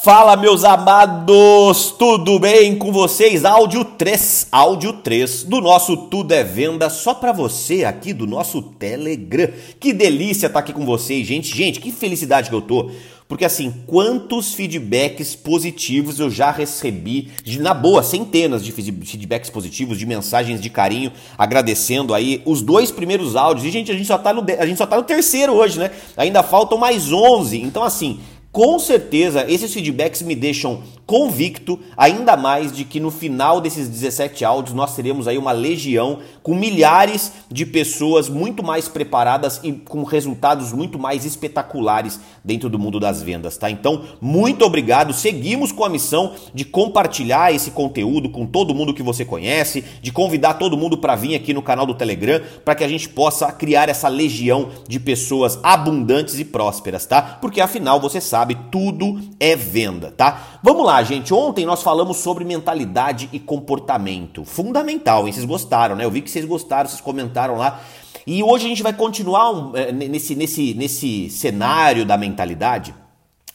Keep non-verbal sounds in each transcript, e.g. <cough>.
Fala, meus amados, tudo bem com vocês? Áudio 3, áudio 3 do nosso Tudo é Venda só para você aqui do nosso Telegram. Que delícia estar tá aqui com vocês, gente. Gente, que felicidade que eu tô. Porque assim, quantos feedbacks positivos eu já recebi, de, na boa, centenas de feedbacks positivos, de mensagens de carinho, agradecendo aí os dois primeiros áudios. E gente, a gente só tá no, a gente só tá no terceiro hoje, né? Ainda faltam mais 11. Então assim, com certeza esses feedbacks me deixam convicto ainda mais de que no final desses 17 áudios nós teremos aí uma legião com milhares de pessoas muito mais preparadas e com resultados muito mais espetaculares dentro do mundo das vendas, tá? Então, muito obrigado. Seguimos com a missão de compartilhar esse conteúdo com todo mundo que você conhece, de convidar todo mundo para vir aqui no canal do Telegram, para que a gente possa criar essa legião de pessoas abundantes e prósperas, tá? Porque afinal, você sabe, tudo é venda, tá? Vamos lá, gente. Ontem nós falamos sobre mentalidade e comportamento. Fundamental, hein? Vocês gostaram, né? Eu vi que vocês gostaram, vocês comentaram lá. E hoje a gente vai continuar um, é, nesse, nesse, nesse cenário da mentalidade,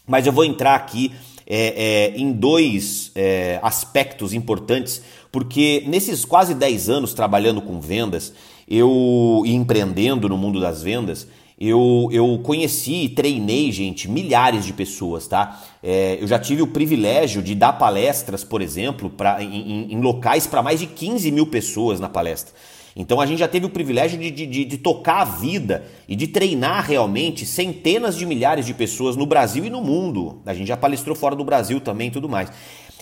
mas eu vou entrar aqui é, é, em dois é, aspectos importantes, porque nesses quase 10 anos trabalhando com vendas eu e empreendendo no mundo das vendas, eu, eu conheci e treinei, gente, milhares de pessoas, tá? É, eu já tive o privilégio de dar palestras, por exemplo, pra, em, em locais para mais de 15 mil pessoas na palestra. Então a gente já teve o privilégio de, de, de, tocar a vida e de treinar realmente centenas de milhares de pessoas no Brasil e no mundo. A gente já palestrou fora do Brasil também e tudo mais.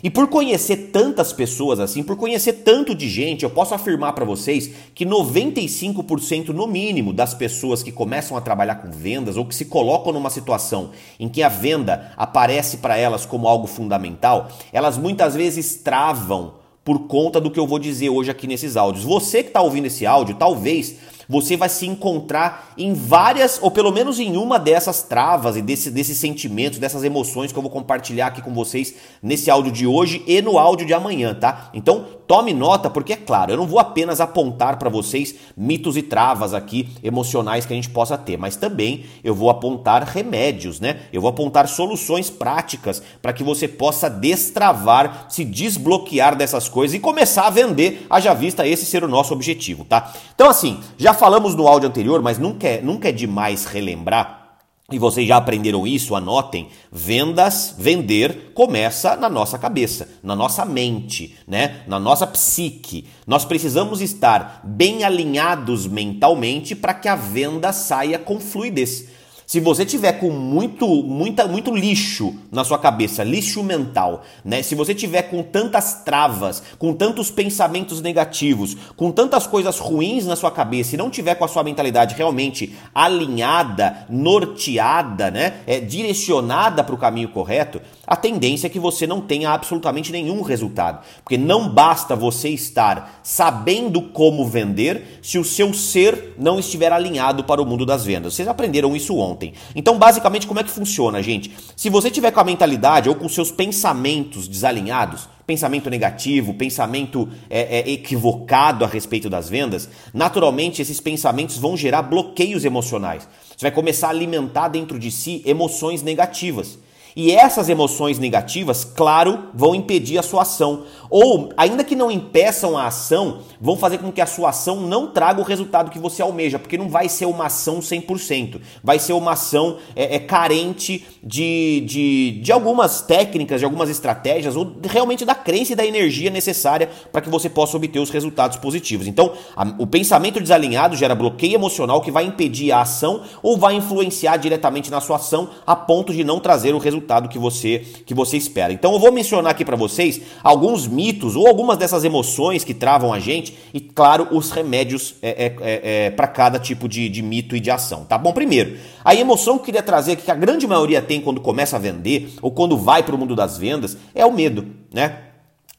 E por conhecer tantas pessoas assim, por conhecer tanto de gente, eu posso afirmar para vocês que 95% no mínimo das pessoas que começam a trabalhar com vendas ou que se colocam numa situação em que a venda aparece para elas como algo fundamental, elas muitas vezes travam por conta do que eu vou dizer hoje aqui nesses áudios. Você que está ouvindo esse áudio, talvez você vai se encontrar em várias, ou pelo menos em uma dessas travas e desse, desses sentimentos, dessas emoções que eu vou compartilhar aqui com vocês nesse áudio de hoje e no áudio de amanhã, tá? Então tome nota, porque é claro, eu não vou apenas apontar para vocês mitos e travas aqui emocionais que a gente possa ter, mas também eu vou apontar remédios, né? Eu vou apontar soluções práticas para que você possa destravar, se desbloquear dessas coisas e começar a vender, haja vista esse ser o nosso objetivo, tá? Então assim, já falamos no áudio anterior, mas nunca é, nunca é demais relembrar. E vocês já aprenderam isso, anotem. Vendas, vender começa na nossa cabeça, na nossa mente, né? Na nossa psique. Nós precisamos estar bem alinhados mentalmente para que a venda saia com fluidez. Se você tiver com muito, muita, muito lixo na sua cabeça, lixo mental, né? Se você tiver com tantas travas, com tantos pensamentos negativos, com tantas coisas ruins na sua cabeça e não tiver com a sua mentalidade realmente alinhada, norteada, né? É, direcionada para o caminho correto, a tendência é que você não tenha absolutamente nenhum resultado. Porque não basta você estar sabendo como vender se o seu ser não estiver alinhado para o mundo das vendas. Vocês aprenderam isso ontem ontem. Então, basicamente, como é que funciona, gente? Se você tiver com a mentalidade ou com seus pensamentos desalinhados, pensamento negativo, pensamento é, é, equivocado a respeito das vendas, naturalmente esses pensamentos vão gerar bloqueios emocionais. Você vai começar a alimentar dentro de si emoções negativas. E essas emoções negativas, claro, vão impedir a sua ação. Ou, ainda que não impeçam a ação, vão fazer com que a sua ação não traga o resultado que você almeja, porque não vai ser uma ação 100%. Vai ser uma ação é, é carente de, de, de algumas técnicas, de algumas estratégias, ou realmente da crença e da energia necessária para que você possa obter os resultados positivos. Então, a, o pensamento desalinhado gera bloqueio emocional que vai impedir a ação ou vai influenciar diretamente na sua ação a ponto de não trazer o resultado que você, que você espera. Então, eu vou mencionar aqui para vocês alguns mitos ou algumas dessas emoções que travam a gente e, claro, os remédios é, é, é, é para cada tipo de, de mito e de ação, tá bom? Primeiro, a emoção que eu queria trazer aqui, que a grande maioria tem quando começa a vender ou quando vai para o mundo das vendas, é o medo, né?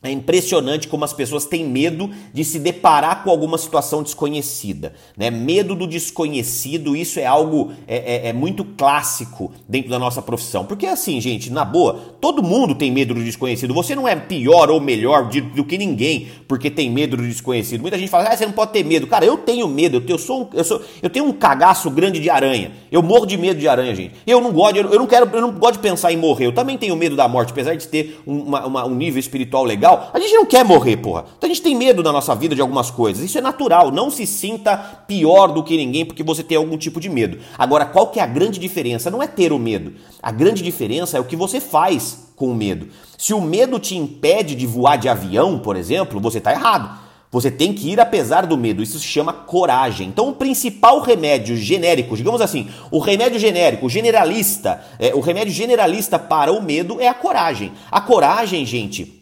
É impressionante como as pessoas têm medo de se deparar com alguma situação desconhecida. Né? Medo do desconhecido, isso é algo é, é, é, muito clássico dentro da nossa profissão. Porque assim, gente, na boa, todo mundo tem medo do desconhecido. Você não é pior ou melhor de, do que ninguém porque tem medo do desconhecido. Muita gente fala, ah, você não pode ter medo. Cara, eu tenho medo, eu, tenho, eu, sou, eu, sou, eu tenho um cagaço grande de aranha. Eu morro de medo de aranha, gente. Eu não gosto, eu, não quero, eu não gosto de pensar em morrer. Eu também tenho medo da morte, apesar de ter uma, uma, um nível espiritual legal a gente não quer morrer, porra. Então a gente tem medo na nossa vida de algumas coisas. Isso é natural. Não se sinta pior do que ninguém porque você tem algum tipo de medo. Agora, qual que é a grande diferença? Não é ter o medo. A grande diferença é o que você faz com o medo. Se o medo te impede de voar de avião, por exemplo, você está errado. Você tem que ir apesar do medo. Isso se chama coragem. Então, o principal remédio genérico, digamos assim, o remédio genérico, generalista, é, o remédio generalista para o medo é a coragem. A coragem, gente,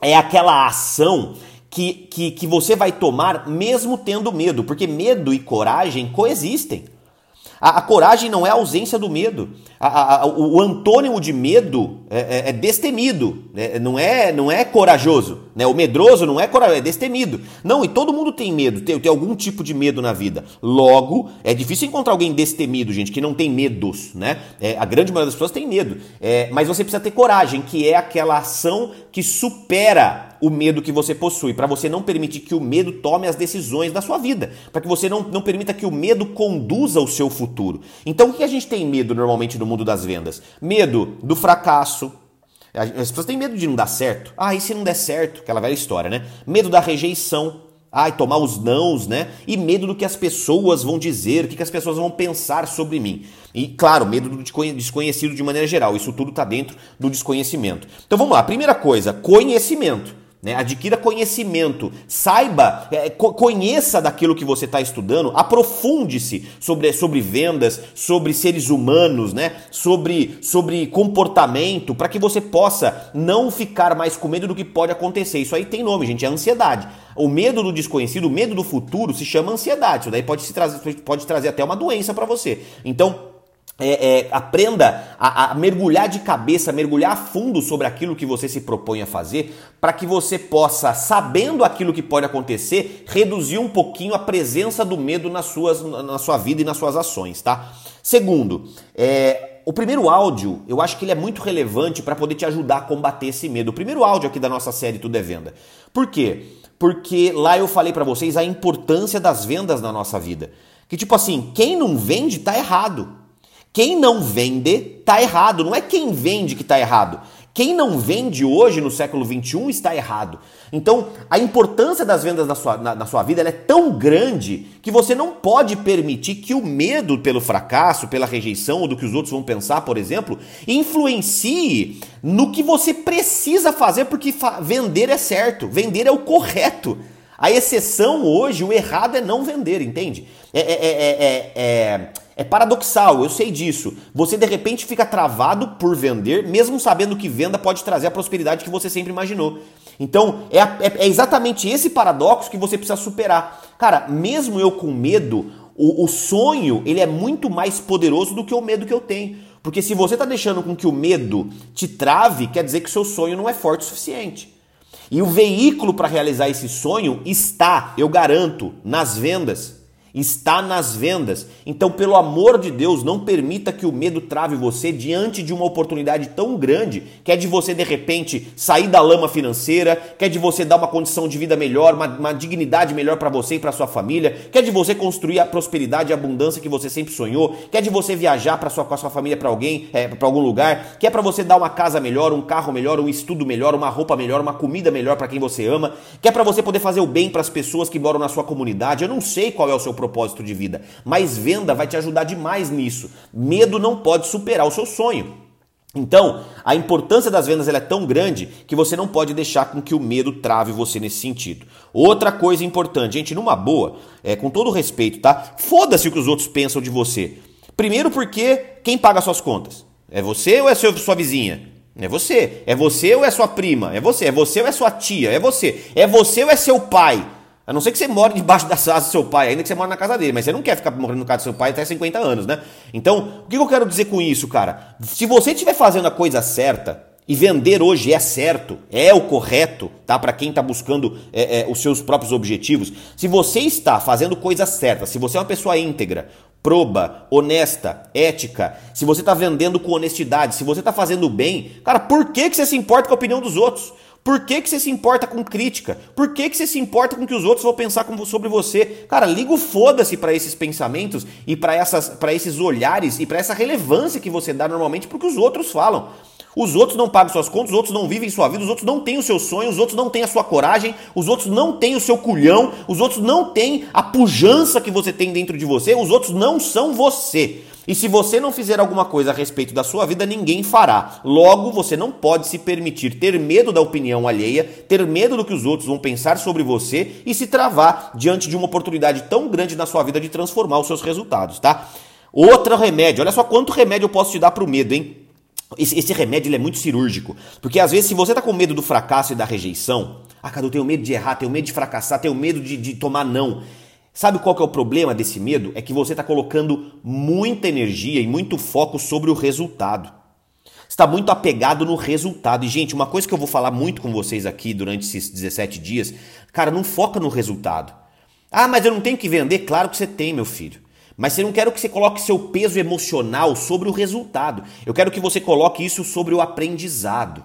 é aquela ação que, que, que você vai tomar mesmo tendo medo, porque medo e coragem coexistem. A, a coragem não é a ausência do medo. A, a, o antônimo de medo é, é, é destemido, né? não, é, não é corajoso. Né? O medroso não é corajoso, é destemido. Não, e todo mundo tem medo, tem, tem algum tipo de medo na vida. Logo, é difícil encontrar alguém destemido, gente, que não tem medos. Né? É, a grande maioria das pessoas tem medo. É, mas você precisa ter coragem, que é aquela ação que supera o medo que você possui, para você não permitir que o medo tome as decisões da sua vida, para que você não, não permita que o medo conduza o seu futuro. Então, o que a gente tem medo normalmente no mundo das vendas? Medo do fracasso. As pessoas têm medo de não dar certo. Ah, e se não der certo? Aquela velha história, né? Medo da rejeição. Ai, tomar os nãos, né? E medo do que as pessoas vão dizer, o que as pessoas vão pensar sobre mim. E, claro, medo do desconhecido de maneira geral. Isso tudo está dentro do desconhecimento. Então vamos lá. Primeira coisa, conhecimento. Né? Adquira conhecimento, saiba, é, conheça daquilo que você está estudando, aprofunde-se sobre, sobre vendas, sobre seres humanos, né? sobre, sobre comportamento, para que você possa não ficar mais com medo do que pode acontecer. Isso aí tem nome, gente, é ansiedade. O medo do desconhecido, o medo do futuro se chama ansiedade. Isso daí pode, se trazer, pode trazer até uma doença para você. Então, é, é, aprenda a, a, mergulhar de cabeça, mergulhar a fundo sobre aquilo que você se propõe a fazer, para que você possa, sabendo aquilo que pode acontecer, reduzir um pouquinho a presença do medo nas suas, na sua vida e nas suas ações, tá? Segundo, é, o primeiro áudio, eu acho que ele é muito relevante para poder te ajudar a combater esse medo. O primeiro áudio aqui da nossa série Tudo é Venda. Por quê? Porque lá eu falei para vocês a importância das vendas na nossa vida. Que tipo assim, quem não vende tá errado. Quem não vende tá errado, não é quem vende que tá errado. Quem não vende hoje no século 21 está errado. Então, a importância das vendas na sua, na, na sua vida é tão grande que você não pode permitir que o medo pelo fracasso, pela rejeição ou do que os outros vão pensar, por exemplo, influencie no que você precisa fazer, porque fa vender é certo, vender é o correto. A exceção hoje, o errado é não vender, entende? é, é, é, é, é é paradoxal, eu sei disso. Você de repente fica travado por vender, mesmo sabendo que venda pode trazer a prosperidade que você sempre imaginou. Então, é, é, é exatamente esse paradoxo que você precisa superar. Cara, mesmo eu com medo, o, o sonho ele é muito mais poderoso do que o medo que eu tenho. Porque se você está deixando com que o medo te trave, quer dizer que seu sonho não é forte o suficiente. E o veículo para realizar esse sonho está, eu garanto, nas vendas está nas vendas. Então, pelo amor de Deus, não permita que o medo trave você diante de uma oportunidade tão grande, que é de você de repente sair da lama financeira, que é de você dar uma condição de vida melhor, uma, uma dignidade melhor para você e para sua família, que é de você construir a prosperidade e a abundância que você sempre sonhou, que é de você viajar para sua com a sua família para alguém, é, para algum lugar, que é para você dar uma casa melhor, um carro melhor, um estudo melhor, uma roupa melhor, uma comida melhor para quem você ama, que é para você poder fazer o bem para as pessoas que moram na sua comunidade. Eu não sei qual é o seu propósito de vida, mas venda vai te ajudar demais nisso. Medo não pode superar o seu sonho. Então, a importância das vendas é tão grande que você não pode deixar com que o medo trave você nesse sentido. Outra coisa importante, gente, numa boa, é, com todo respeito, tá? Foda-se o que os outros pensam de você. Primeiro porque quem paga suas contas? É você ou é sua vizinha? É você. É você ou é sua prima? É você. É você ou é sua tia? É você. É você ou é seu pai? A não ser que você mora debaixo das asas do seu pai, ainda que você mora na casa dele, mas você não quer ficar morando na casa do seu pai até 50 anos, né? Então, o que eu quero dizer com isso, cara? Se você estiver fazendo a coisa certa, E vender hoje é certo, é o correto, tá? Para quem está buscando é, é, os seus próprios objetivos. Se você está fazendo coisas certas, se você é uma pessoa íntegra, proba, honesta, ética, se você está vendendo com honestidade, se você está fazendo bem, cara, por que, que você se importa com a opinião dos outros? Por que, que você se importa com crítica? Por que, que você se importa com o que os outros vão pensar sobre você? Cara, liga o foda-se para esses pensamentos e para esses olhares e para essa relevância que você dá normalmente porque os outros falam. Os outros não pagam suas contas, os outros não vivem sua vida, os outros não têm os seus sonhos, os outros não têm a sua coragem, os outros não têm o seu culhão, os outros não têm a pujança que você tem dentro de você, os outros não são você. E se você não fizer alguma coisa a respeito da sua vida, ninguém fará. Logo, você não pode se permitir ter medo da opinião alheia, ter medo do que os outros vão pensar sobre você e se travar diante de uma oportunidade tão grande na sua vida de transformar os seus resultados, tá? Outro remédio, olha só quanto remédio eu posso te dar pro medo, hein? Esse, esse remédio é muito cirúrgico. Porque às vezes, se você tá com medo do fracasso e da rejeição, ah, cara, eu tenho medo de errar, tenho medo de fracassar, tenho medo de, de tomar não. Sabe qual que é o problema desse medo? É que você está colocando muita energia e muito foco sobre o resultado. Está muito apegado no resultado. E, gente, uma coisa que eu vou falar muito com vocês aqui durante esses 17 dias, cara, não foca no resultado. Ah, mas eu não tenho que vender? Claro que você tem, meu filho. Mas eu não quero que você coloque seu peso emocional sobre o resultado. Eu quero que você coloque isso sobre o aprendizado.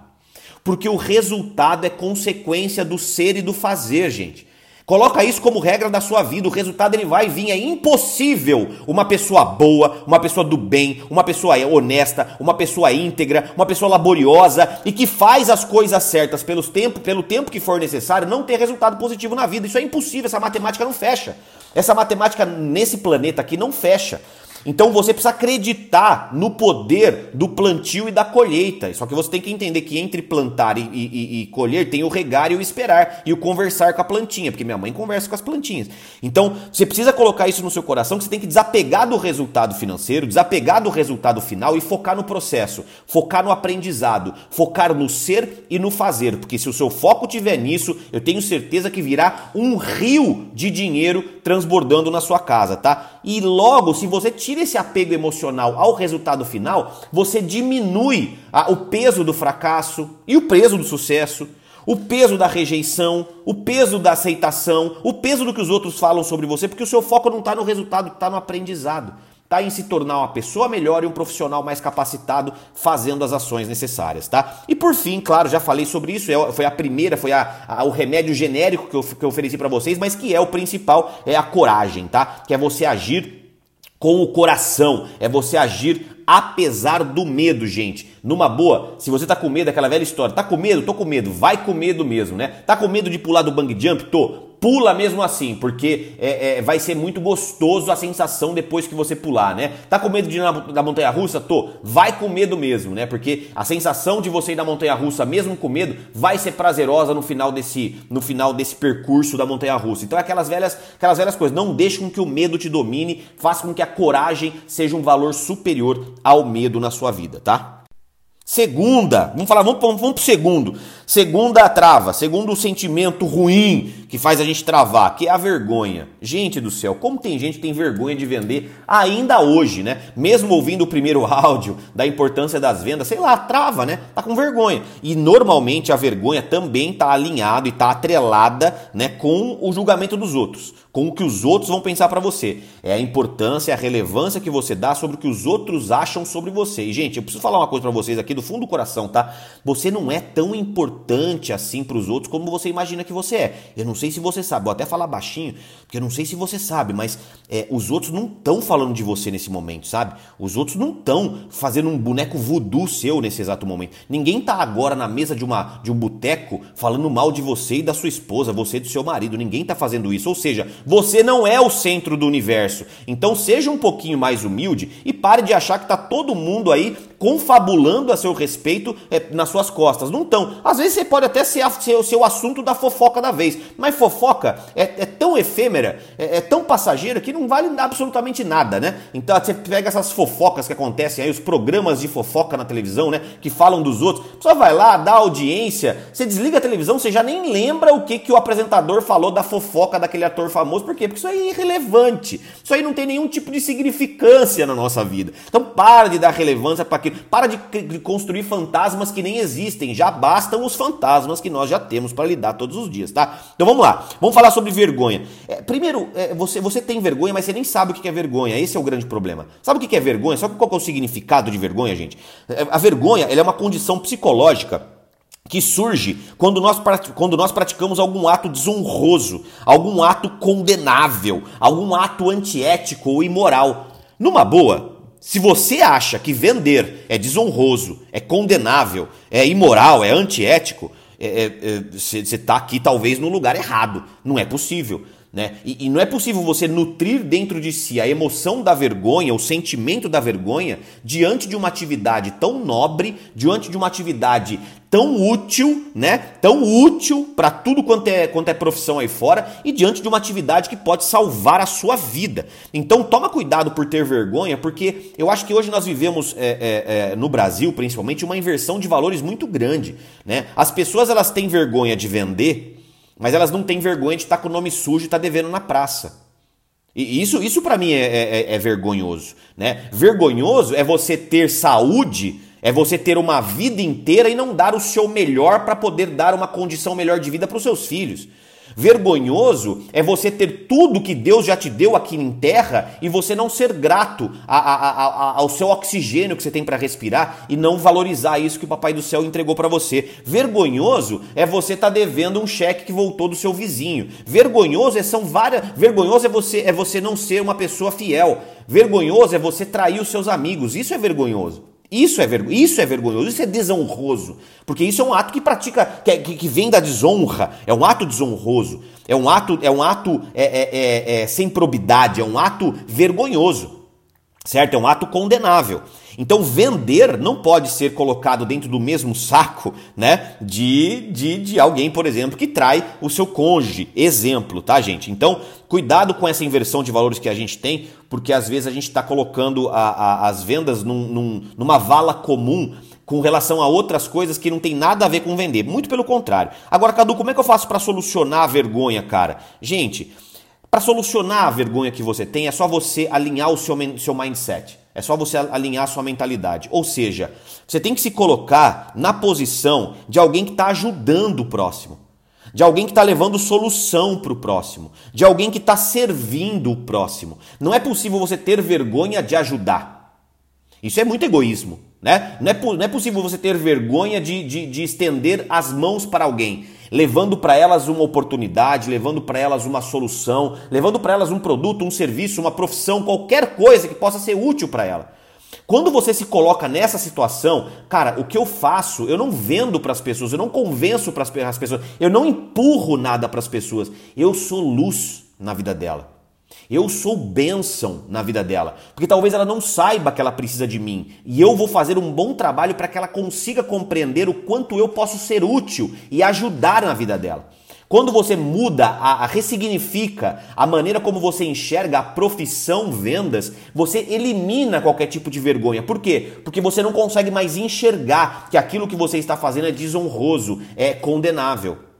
Porque o resultado é consequência do ser e do fazer, gente. Coloca isso como regra da sua vida, o resultado ele vai vir. É impossível uma pessoa boa, uma pessoa do bem, uma pessoa honesta, uma pessoa íntegra, uma pessoa laboriosa e que faz as coisas certas pelo tempo, pelo tempo que for necessário, não ter resultado positivo na vida. Isso é impossível, essa matemática não fecha. Essa matemática nesse planeta aqui não fecha. Então você precisa acreditar no poder do plantio e da colheita. Só que você tem que entender que entre plantar e, e, e, colher tem o regar e o esperar e o conversar com a plantinha, porque minha mãe conversa com as plantinhas. Então você precisa colocar isso no seu coração que você tem que desapegar do resultado financeiro, desapegar do resultado final e focar no processo, focar no aprendizado, focar no ser e no fazer, porque se o seu foco tiver nisso, eu tenho certeza que virá um rio de dinheiro transbordando na sua casa, tá? E logo, se você tira esse apego emocional ao resultado final, você diminui a, o peso do fracasso e o peso do sucesso, o peso da rejeição, o peso da aceitação, o peso do que os outros falam sobre você, porque o seu foco não está no resultado, está no aprendizado tá em se tornar uma pessoa melhor e um profissional mais capacitado fazendo as ações necessárias, tá? E por fim, claro, já falei sobre isso, é foi a primeira, foi a, a o remédio genérico que eu, que eu ofereci para vocês, mas que é o principal, é a coragem, tá? Que é você agir com o coração, é você agir apesar do medo, gente. Numa boa, se você tá com medo, aquela velha história, tá com medo? Tô com medo, vai com medo mesmo, né? Tá com medo de pular do bang jump? Tô pula mesmo assim, porque é, é, vai ser muito gostoso a sensação depois que você pular, né? Tá com medo de ir na, montanha russa? Tô. Vai com medo mesmo, né? Porque a sensação de você ir na montanha russa, mesmo com medo, vai ser prazerosa no final desse, no final desse percurso da montanha russa. Então, aquelas velhas, aquelas velhas coisas, não deixe com que o medo te domine, faça com que a coragem seja um valor superior ao medo na sua vida, tá? Segunda, vamos falar, vamos, vamos, vamos pro segundo. Segunda trava, segundo o sentimento ruim que faz a gente travar, que é a vergonha. Gente do céu, como tem gente que tem vergonha de vender ainda hoje, né? Mesmo ouvindo o primeiro <laughs> áudio da importância das vendas, sei lá, trava, né? Tá com vergonha. E normalmente a vergonha também tá alinhado e tá atrelada, né, com o julgamento dos outros, com o que os outros vão pensar para você. É a importância, a relevância que você dá sobre o que os outros acham sobre você. E gente, eu preciso falar uma coisa para vocês aqui do fundo do coração, tá? Você não é tão importante assim para os outros como você imagina que você é. Eu não sei se você sabe, vou até falar baixinho, porque eu não sei se você sabe, mas é, os outros não estão falando de você nesse momento, sabe? Os outros não estão fazendo um boneco voodoo seu nesse exato momento. Ninguém tá agora na mesa de, uma, de um boteco falando mal de você e da sua esposa, você e do seu marido. Ninguém tá fazendo isso. Ou seja, você não é o centro do universo. Então seja um pouquinho mais humilde e pare de achar que tá todo mundo aí confabulando a seu respeito é, nas suas costas. Não estão. Às vezes você pode até ser, ser o seu assunto da fofoca da vez, mas fofoca é, é tão efêmera, é, é, tão passageira que não vale absolutamente nada, né? Então você pega essas fofocas que acontecem aí, os programas de fofoca na televisão, né? Que falam dos outros. A pessoa vai lá, dá audiência, você desliga a televisão, você já nem lembra o que, que o apresentador falou da fofoca daquele ator famoso. Por quê? Porque isso aí é irrelevante. Isso aí não tem nenhum tipo de significância na nossa vida. Então para de dar relevância para aquilo. Para de, de construir fantasmas que nem existem. Já bastam os fantasmas que nós já temos para lidar todos os dias, tá? Então vamos lá. Vamos falar sobre vergonha. É, primeiro, é, você, você tem vergonha, mas você nem sabe o que é vergonha. Esse é o grande problema. Sabe o que é vergonha? Sabe qual é o significado de vergonha, gente? É, a vergonha é uma condição psicológica que surge quando nós, quando nós praticamos algum ato desonroso, algum ato condenável, algum ato antiético ou imoral. Numa boa, se você acha que vender é desonroso, é condenável, é imoral, é antiético, você é, é, está aqui talvez no lugar errado. Não é possível. Né? E, e, não é possível você nutrir dentro de si a emoção da vergonha, o sentimento da vergonha, diante de uma atividade tão nobre, diante de uma atividade tão útil, né? Tão útil para tudo quanto é, quanto é profissão aí fora e diante de uma atividade que pode salvar a sua vida. Então toma cuidado por ter vergonha, porque eu acho que hoje nós vivemos é, é, é, no Brasil, principalmente, uma inversão de valores muito grande, né? As pessoas elas têm vergonha de vender mas elas não têm vergonha de estar com o nome sujo e estar devendo na praça. E isso, isso para mim é, é, é, é vergonhoso. Né? Vergonhoso é você ter saúde, é você ter uma vida inteira e não dar o seu melhor para poder dar uma condição melhor de vida para os seus filhos. Vergonhoso é você ter tudo que Deus já te deu aqui em terra e você não ser grato a, a, a, ao seu oxigênio que você tem para respirar e não valorizar isso que o Papai do Céu entregou para você. Vergonhoso é você estar tá devendo um cheque que voltou do seu vizinho. Vergonhoso é são várias. Vergonhoso é você é você não ser uma pessoa fiel. Vergonhoso é você trair os seus amigos. Isso é vergonhoso. Isso é, vergo... isso é vergonhoso, isso é desonroso. Porque isso é um ato que pratica, que, é, que, que vem da desonra, é um ato desonroso, é um ato, é um ato é, é, é, é sem probidade, é um ato vergonhoso certo? É um ato condenável. Então, vender não pode ser colocado dentro do mesmo saco, né? De, de, de alguém, por exemplo, que trai o seu cônjuge. Exemplo, tá, gente? Então, cuidado com essa inversão de valores que a gente tem, porque às vezes a gente está colocando a, a, as vendas num, num, numa vala comum com relação a outras coisas que não tem nada a ver com vender. Muito pelo contrário. Agora, Cadu, como é que eu faço para solucionar a vergonha, cara? Gente, para solucionar a vergonha que você tem, é só você alinhar o seu, seu mindset. É só você alinhar a sua mentalidade. Ou seja, você tem que se colocar na posição de alguém que está ajudando o próximo. De alguém que está levando solução para o próximo. De alguém que está servindo o próximo. Não é possível você ter vergonha de ajudar. Isso é muito egoísmo. Né? Não, é, não é possível você ter vergonha de, de, de estender as mãos para alguém levando para elas uma oportunidade, levando para elas uma solução, levando para elas um produto, um serviço, uma profissão, qualquer coisa que possa ser útil para ela. Quando você se coloca nessa situação, cara, o que eu faço, eu não vendo para as pessoas, eu não convenço para as pessoas, eu não empurro nada para as pessoas, eu sou luz na vida dela. Eu sou bênção na vida dela, porque talvez ela não saiba que ela precisa de mim, e eu vou fazer um bom trabalho para que ela consiga compreender o quanto eu posso ser útil e ajudar na vida dela. Quando você muda, a, a, ressignifica a maneira como você enxerga a profissão vendas, você elimina qualquer tipo de vergonha. Por quê? Porque você não consegue mais enxergar que aquilo que você está fazendo é desonroso, é condenável.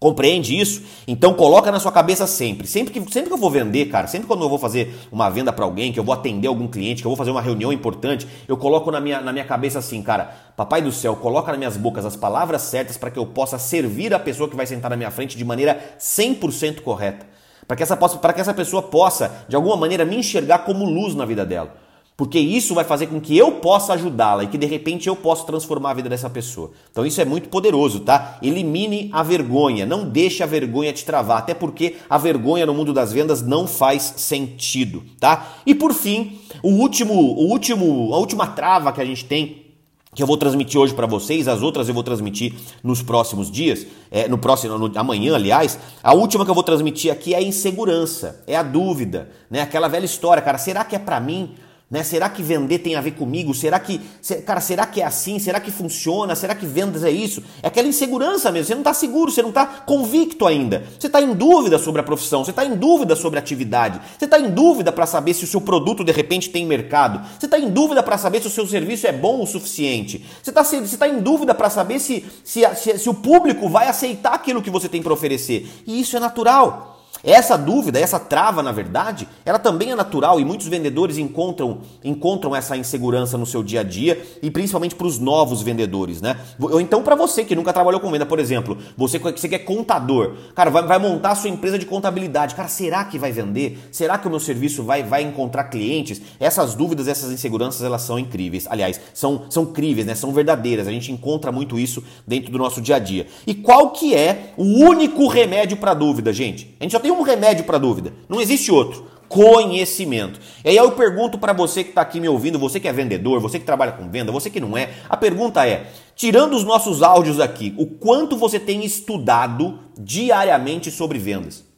Compreende isso? Então coloca na sua cabeça sempre. Sempre que, sempre que eu vou vender, cara, sempre quando eu vou fazer uma venda para alguém, que eu vou atender algum cliente, que eu vou fazer uma reunião importante, eu coloco na minha, na minha cabeça assim, cara, papai do céu, coloca nas minhas bocas as palavras certas para que eu possa servir a pessoa que vai sentar na minha frente de maneira 100% correta. Para que, essa, para que essa pessoa possa, de alguma maneira, me enxergar como luz na vida dela. Porque isso vai fazer com que eu possa ajudá-la e que de repente eu possa transformar a vida dessa pessoa. Então isso é muito poderoso, tá? Elimine a vergonha, não deixe a vergonha te travar, até porque a vergonha no mundo das vendas não faz sentido, tá? E por fim, o último, o último, a última trava que a gente tem que eu vou transmitir hoje para vocês, as outras eu vou transmitir nos próximos dias, é, no próximo, no, amanhã, aliás. A última que eu vou transmitir aqui é a insegurança, é a dúvida, né? Aquela velha história, cara, será que é para mim? Né? Será que vender tem a ver comigo? Será que, cara, será que é assim? Será que funciona? Será que vendas é isso? É aquela insegurança mesmo. Você não está seguro, você não está convicto ainda. Você está em dúvida sobre a profissão, você está em dúvida sobre a atividade, você está em dúvida para saber se o seu produto de repente tem mercado, você está em dúvida para saber se o seu serviço é bom o suficiente, você está você tá em dúvida para saber se, se, se, se o público vai aceitar aquilo que você tem para oferecer. E isso é natural. Essa dúvida, essa trava, na verdade, ela também é natural e muitos vendedores encontram, encontram essa insegurança no seu dia a dia e principalmente para os novos vendedores, né? Ou então para você que nunca trabalhou com venda, por exemplo, você que você é contador, cara, vai, vai montar a sua empresa de contabilidade, cara, será que vai vender? Será que o meu serviço vai, vai encontrar clientes? Essas dúvidas, essas inseguranças, elas são incríveis. Aliás, são, são críveis, né? São verdadeiras. A gente encontra muito isso dentro do nosso dia a dia. E qual que é o único remédio para dúvida, gente? A gente tem um remédio para dúvida. Não existe outro. Conhecimento. E aí eu pergunto para você que está aqui me ouvindo, você que é vendedor, você que trabalha com venda, você que não é, a pergunta é: tirando os nossos áudios aqui, o quanto você tem estudado diariamente sobre vendas?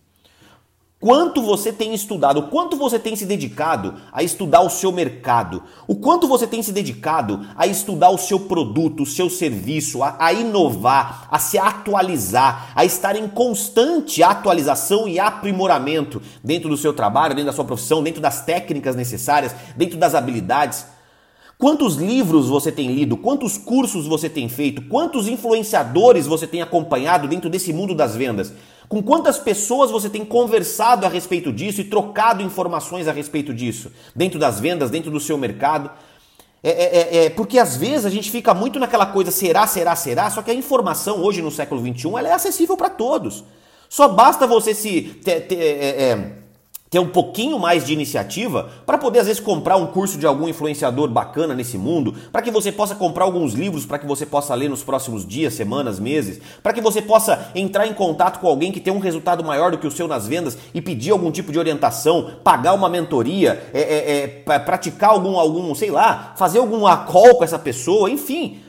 Quanto você tem estudado, o quanto você tem se dedicado a estudar o seu mercado, o quanto você tem se dedicado a estudar o seu produto, o seu serviço, a, a inovar, a se atualizar, a estar em constante atualização e aprimoramento dentro do seu trabalho, dentro da sua profissão, dentro das técnicas necessárias, dentro das habilidades. Quantos livros você tem lido? Quantos cursos você tem feito? Quantos influenciadores você tem acompanhado dentro desse mundo das vendas? Com quantas pessoas você tem conversado a respeito disso e trocado informações a respeito disso? Dentro das vendas, dentro do seu mercado? É, é, é, é, porque às vezes a gente fica muito naquela coisa será, será, será, só que a informação hoje no século XXI ela é acessível para todos. Só basta você se é, é ter um pouquinho mais de iniciativa para poder às vezes comprar um curso de algum influenciador bacana nesse mundo, para que você possa comprar alguns livros para que você possa ler nos próximos dias, semanas, meses, para que você possa entrar em contato com alguém que tem um resultado maior do que o seu nas vendas e pedir algum tipo de orientação, pagar uma mentoria, é, é, é, praticar algum, algum, sei lá, fazer algum call com essa pessoa, enfim.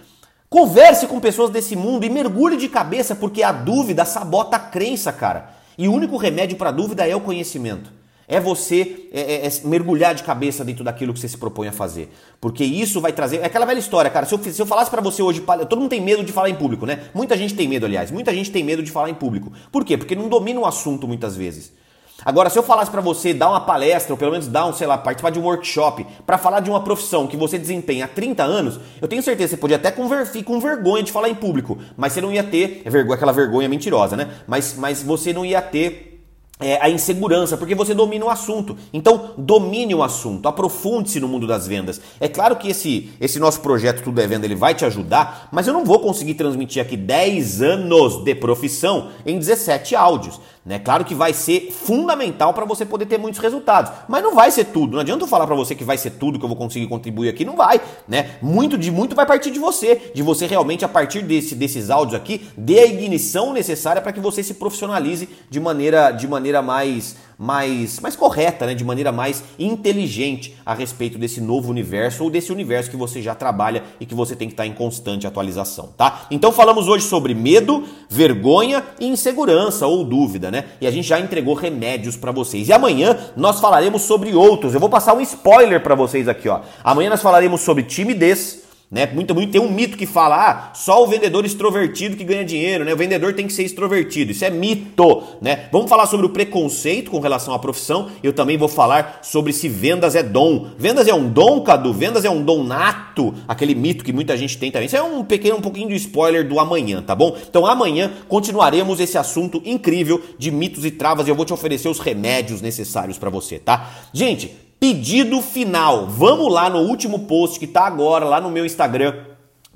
Converse com pessoas desse mundo e mergulhe de cabeça, porque a dúvida sabota a crença, cara. E o único remédio para a dúvida é o conhecimento. É você é, é, é, mergulhar de cabeça dentro daquilo que você se propõe a fazer. Porque isso vai trazer. É aquela velha história, cara. Se eu, se eu falasse para você hoje. Todo mundo tem medo de falar em público, né? Muita gente tem medo, aliás. Muita gente tem medo de falar em público. Por quê? Porque não domina o assunto muitas vezes. Agora, se eu falasse para você dar uma palestra, ou pelo menos dar um, sei lá, participar de um workshop, para falar de uma profissão que você desempenha há 30 anos, eu tenho certeza que você podia até convertir com vergonha de falar em público, mas você não ia ter, é vergonha, aquela vergonha mentirosa, né? Mas, mas você não ia ter é, a insegurança, porque você domina o assunto. Então, domine o assunto, aprofunde-se no mundo das vendas. É claro que esse, esse nosso projeto Tudo é Venda ele vai te ajudar, mas eu não vou conseguir transmitir aqui 10 anos de profissão em 17 áudios. Né? Claro que vai ser fundamental para você poder ter muitos resultados, mas não vai ser tudo. Não adianta eu falar para você que vai ser tudo que eu vou conseguir contribuir aqui, não vai, né? Muito de muito vai partir de você, de você realmente a partir desse, desses áudios aqui, dê a ignição necessária para que você se profissionalize de maneira de maneira mais mais, mais correta, né? de maneira mais inteligente a respeito desse novo universo ou desse universo que você já trabalha e que você tem que estar em constante atualização, tá? Então falamos hoje sobre medo, vergonha e insegurança ou dúvida, né? E a gente já entregou remédios para vocês. E amanhã nós falaremos sobre outros. Eu vou passar um spoiler para vocês aqui, ó. Amanhã nós falaremos sobre timidez, né? Muito, muito, tem um mito que fala, ah, só o vendedor extrovertido que ganha dinheiro, né? O vendedor tem que ser extrovertido. Isso é mito, né? Vamos falar sobre o preconceito com relação à profissão. Eu também vou falar sobre se vendas é dom. Vendas é um dom, Cadu? Vendas é um dom nato? Aquele mito que muita gente tem também. Isso é um pequeno, um pouquinho de spoiler do amanhã, tá bom? Então amanhã continuaremos esse assunto incrível de mitos e travas e eu vou te oferecer os remédios necessários para você, tá? Gente, Pedido final. Vamos lá no último post que tá agora lá no meu Instagram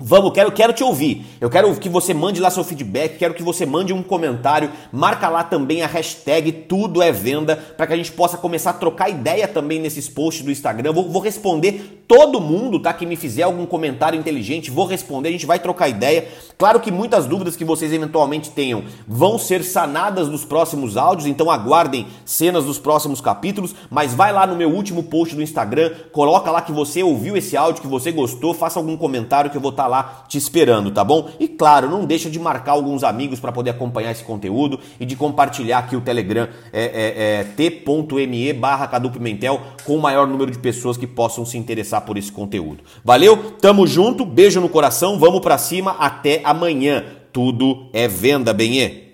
Vamos, quero, quero te ouvir. Eu quero que você mande lá seu feedback, quero que você mande um comentário, marca lá também a hashtag Tudo é Venda, para que a gente possa começar a trocar ideia também nesses posts do Instagram. Vou, vou, responder todo mundo, tá? Que me fizer algum comentário inteligente, vou responder, a gente vai trocar ideia. Claro que muitas dúvidas que vocês eventualmente tenham vão ser sanadas nos próximos áudios, então aguardem cenas dos próximos capítulos, mas vai lá no meu último post do Instagram, coloca lá que você ouviu esse áudio, que você gostou, faça algum comentário que eu vou estar tá lá te esperando, tá bom? E claro, não deixa de marcar alguns amigos para poder acompanhar esse conteúdo e de compartilhar aqui o Telegram é, é, é t.me barra Pimentel com o maior número de pessoas que possam se interessar por esse conteúdo. Valeu? Tamo junto, beijo no coração, vamos para cima, até amanhã. Tudo é venda, Benê.